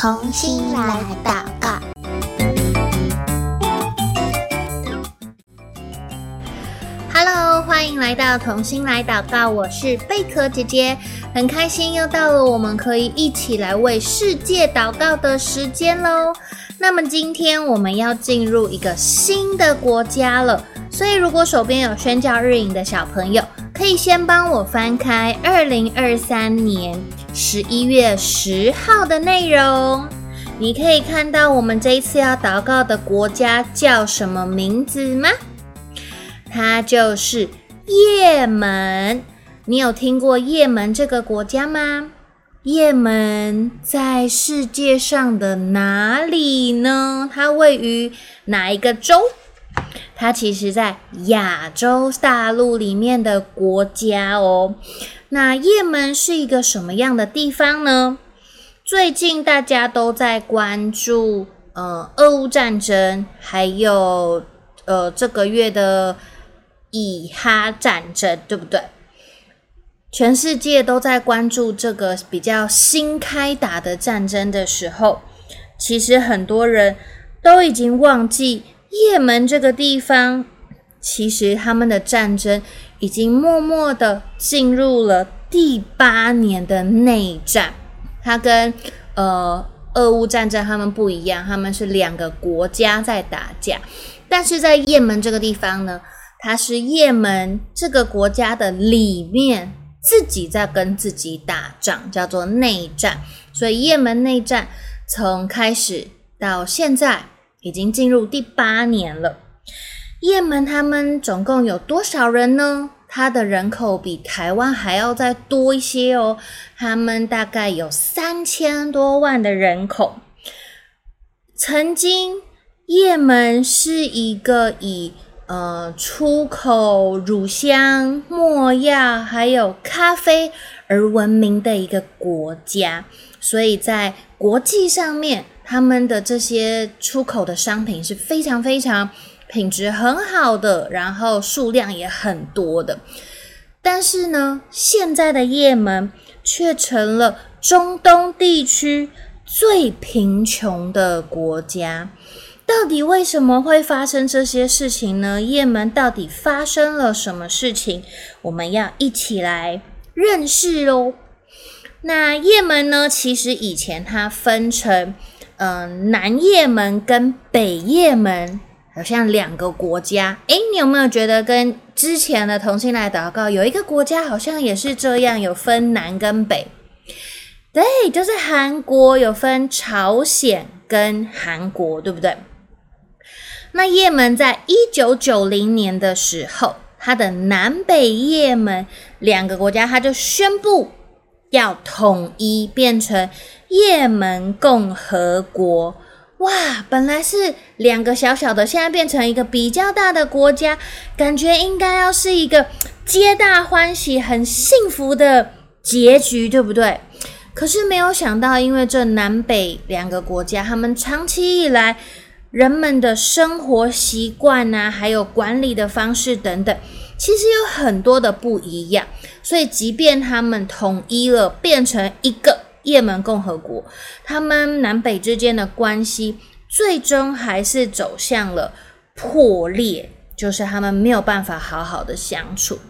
重新来祷告。Hello，欢迎来到同心来祷告，我是贝壳姐姐，很开心又到了我们可以一起来为世界祷告的时间喽。那么今天我们要进入一个新的国家了，所以如果手边有宣教日影的小朋友，可以先帮我翻开二零二三年十一月十号的内容。你可以看到我们这一次要祷告的国家叫什么名字吗？它就是也门。你有听过也门这个国家吗？也门在世界上的哪里呢？它位于哪一个洲？它其实在亚洲大陆里面的国家哦。那也门是一个什么样的地方呢？最近大家都在关注，呃，俄乌战争，还有呃这个月的以哈战争，对不对？全世界都在关注这个比较新开打的战争的时候，其实很多人都已经忘记也门这个地方，其实他们的战争已经默默的进入了第八年的内战。它跟呃俄乌战争他们不一样，他们是两个国家在打架，但是在也门这个地方呢，它是也门这个国家的里面。自己在跟自己打仗，叫做内战。所以，也门内战从开始到现在已经进入第八年了。也门他们总共有多少人呢？他的人口比台湾还要再多一些哦。他们大概有三千多万的人口。曾经，也门是一个以呃，出口乳香、没药还有咖啡而闻名的一个国家，所以在国际上面，他们的这些出口的商品是非常非常品质很好的，然后数量也很多的。但是呢，现在的也门却成了中东地区最贫穷的国家。到底为什么会发生这些事情呢？也门到底发生了什么事情？我们要一起来认识喽。那也门呢？其实以前它分成，嗯、南也门跟北也门，好像两个国家。诶，你有没有觉得跟之前的同性来祷告有一个国家好像也是这样，有分南跟北？对，就是韩国有分朝鲜跟韩国，对不对？那也门在一九九零年的时候，它的南北也门两个国家，它就宣布要统一，变成也门共和国。哇，本来是两个小小的，现在变成一个比较大的国家，感觉应该要是一个皆大欢喜、很幸福的结局，对不对？可是没有想到，因为这南北两个国家，他们长期以来。人们的生活习惯啊，还有管理的方式等等，其实有很多的不一样。所以，即便他们统一了，变成一个也门共和国，他们南北之间的关系最终还是走向了破裂，就是他们没有办法好好的相处。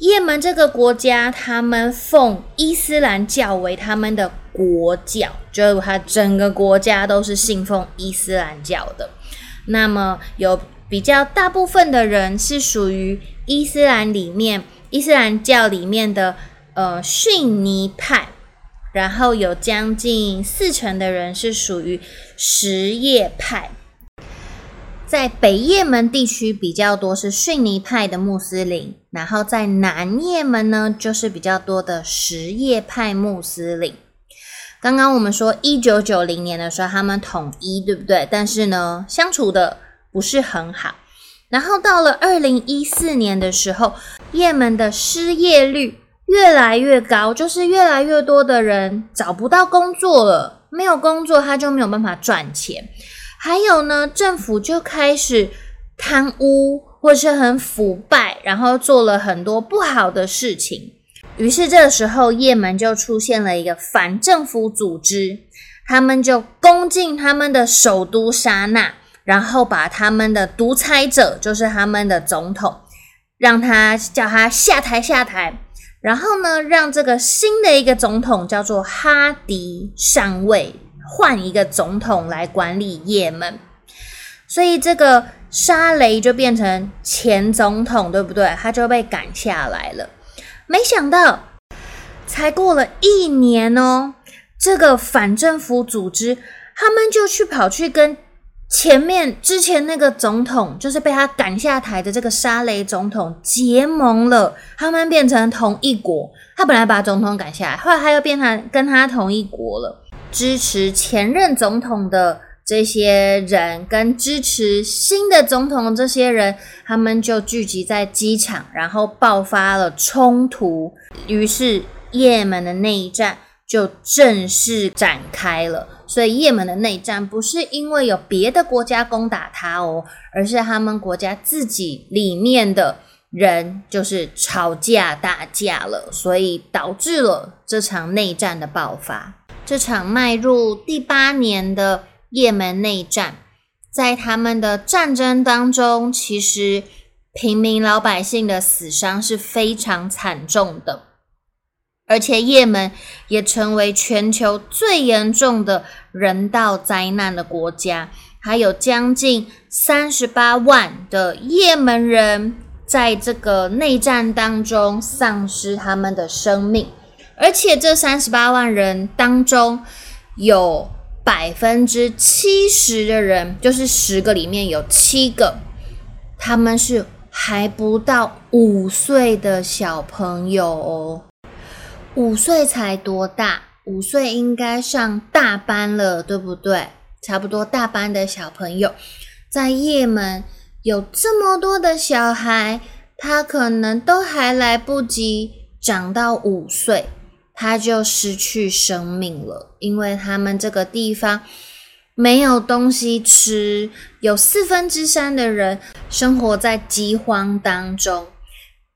也门这个国家，他们奉伊斯兰教为他们的国教，就是他整个国家都是信奉伊斯兰教的。那么有比较大部分的人是属于伊斯兰里面，伊斯兰教里面的呃逊尼派，然后有将近四成的人是属于什叶派。在北也门地区比较多是逊尼派的穆斯林，然后在南也门呢，就是比较多的什叶派穆斯林。刚刚我们说一九九零年的时候他们统一，对不对？但是呢，相处的不是很好。然后到了二零一四年的时候，也门的失业率越来越高，就是越来越多的人找不到工作了，没有工作他就没有办法赚钱。还有呢，政府就开始贪污，或是很腐败，然后做了很多不好的事情。于是这个时候，也门就出现了一个反政府组织，他们就攻进他们的首都沙那，然后把他们的独裁者，就是他们的总统，让他叫他下台下台，然后呢，让这个新的一个总统叫做哈迪上位，换一个总统来管理也门。所以这个沙雷就变成前总统，对不对？他就被赶下来了。没想到，才过了一年哦，这个反政府组织他们就去跑去跟前面之前那个总统，就是被他赶下台的这个沙雷总统结盟了。他们变成同一国。他本来把总统赶下来，后来他又变成跟他同一国了，支持前任总统的。这些人跟支持新的总统的这些人，他们就聚集在机场，然后爆发了冲突，于是也门的内战就正式展开了。所以，也门的内战不是因为有别的国家攻打他哦，而是他们国家自己里面的人就是吵架打架了，所以导致了这场内战的爆发。这场迈入第八年的。也门内战，在他们的战争当中，其实平民老百姓的死伤是非常惨重的，而且也门也成为全球最严重的人道灾难的国家，还有将近三十八万的也门人在这个内战当中丧失他们的生命，而且这三十八万人当中有。百分之七十的人，就是十个里面有七个，他们是还不到五岁的小朋友哦。五岁才多大？五岁应该上大班了，对不对？差不多大班的小朋友，在也门有这么多的小孩，他可能都还来不及长到五岁。他就失去生命了，因为他们这个地方没有东西吃，有四分之三的人生活在饥荒当中，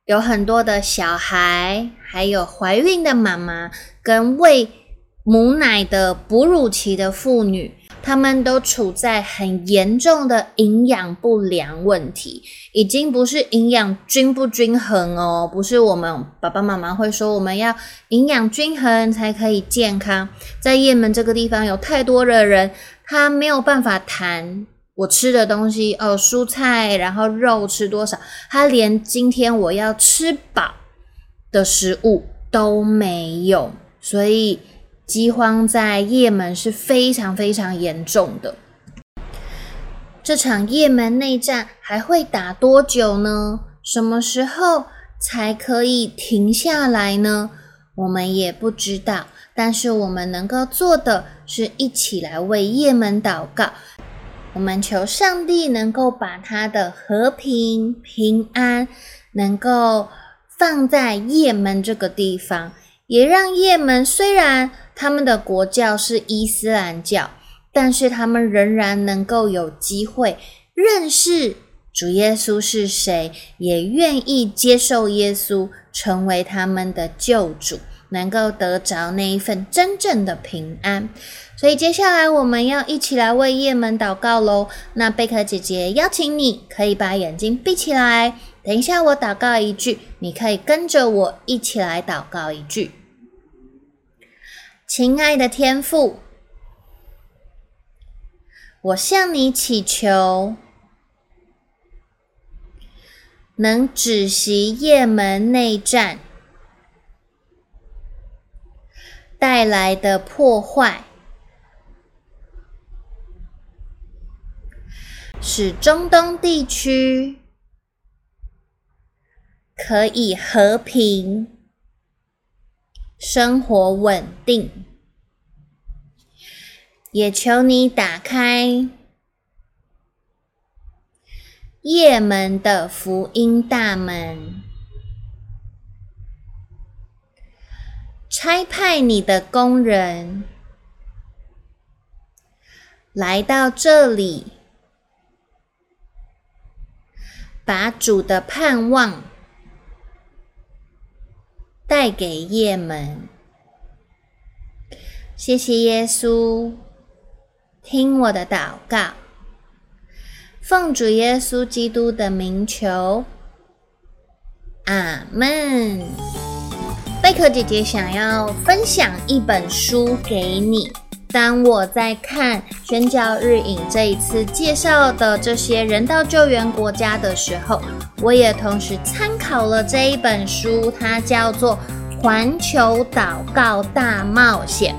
有很多的小孩，还有怀孕的妈妈跟喂母奶的哺乳期的妇女。他们都处在很严重的营养不良问题，已经不是营养均不均衡哦，不是我们爸爸妈妈会说我们要营养均衡才可以健康。在也门这个地方，有太多的人，他没有办法谈我吃的东西哦，蔬菜，然后肉吃多少，他连今天我要吃饱的食物都没有，所以。饥荒在也门是非常非常严重的。这场也门内战还会打多久呢？什么时候才可以停下来呢？我们也不知道。但是我们能够做的是一起来为也门祷告。我们求上帝能够把他的和平平安能够放在也门这个地方，也让也门虽然。他们的国教是伊斯兰教，但是他们仍然能够有机会认识主耶稣是谁，也愿意接受耶稣成为他们的救主，能够得着那一份真正的平安。所以接下来我们要一起来为也门祷告喽。那贝壳姐姐邀请你可以把眼睛闭起来，等一下我祷告一句，你可以跟着我一起来祷告一句。亲爱的天父，我向你祈求，能止息也门内战带来的破坏，使中东地区可以和平。生活稳定，也求你打开夜门的福音大门，差派你的工人来到这里，把主的盼望。带给叶门，谢谢耶稣。听我的祷告，奉主耶稣基督的名求，阿门。贝壳姐姐想要分享一本书给你。当我在看宣教日影这一次介绍的这些人道救援国家的时候，我也同时参考了这一本书，它叫做《环球祷告大冒险》。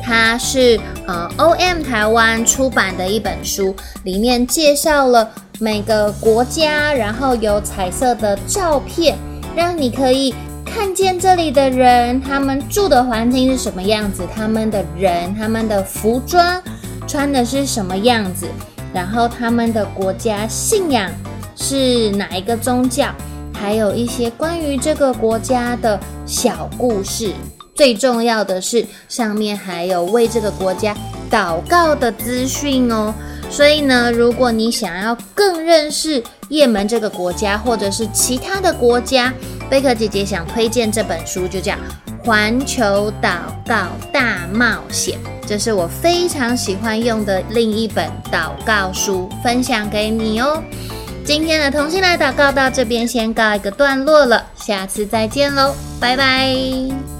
它是呃 OM 台湾出版的一本书，里面介绍了每个国家，然后有彩色的照片，让你可以看见这里的人，他们住的环境是什么样子，他们的人，他们的服装穿的是什么样子，然后他们的国家信仰是哪一个宗教，还有一些关于这个国家的小故事。最重要的是，上面还有为这个国家祷告的资讯哦。所以呢，如果你想要更认识也门这个国家，或者是其他的国家，贝壳姐姐想推荐这本书，就叫《环球祷告大冒险》，这是我非常喜欢用的另一本祷告书，分享给你哦。今天的同心来祷告到这边先告一个段落了，下次再见喽，拜拜。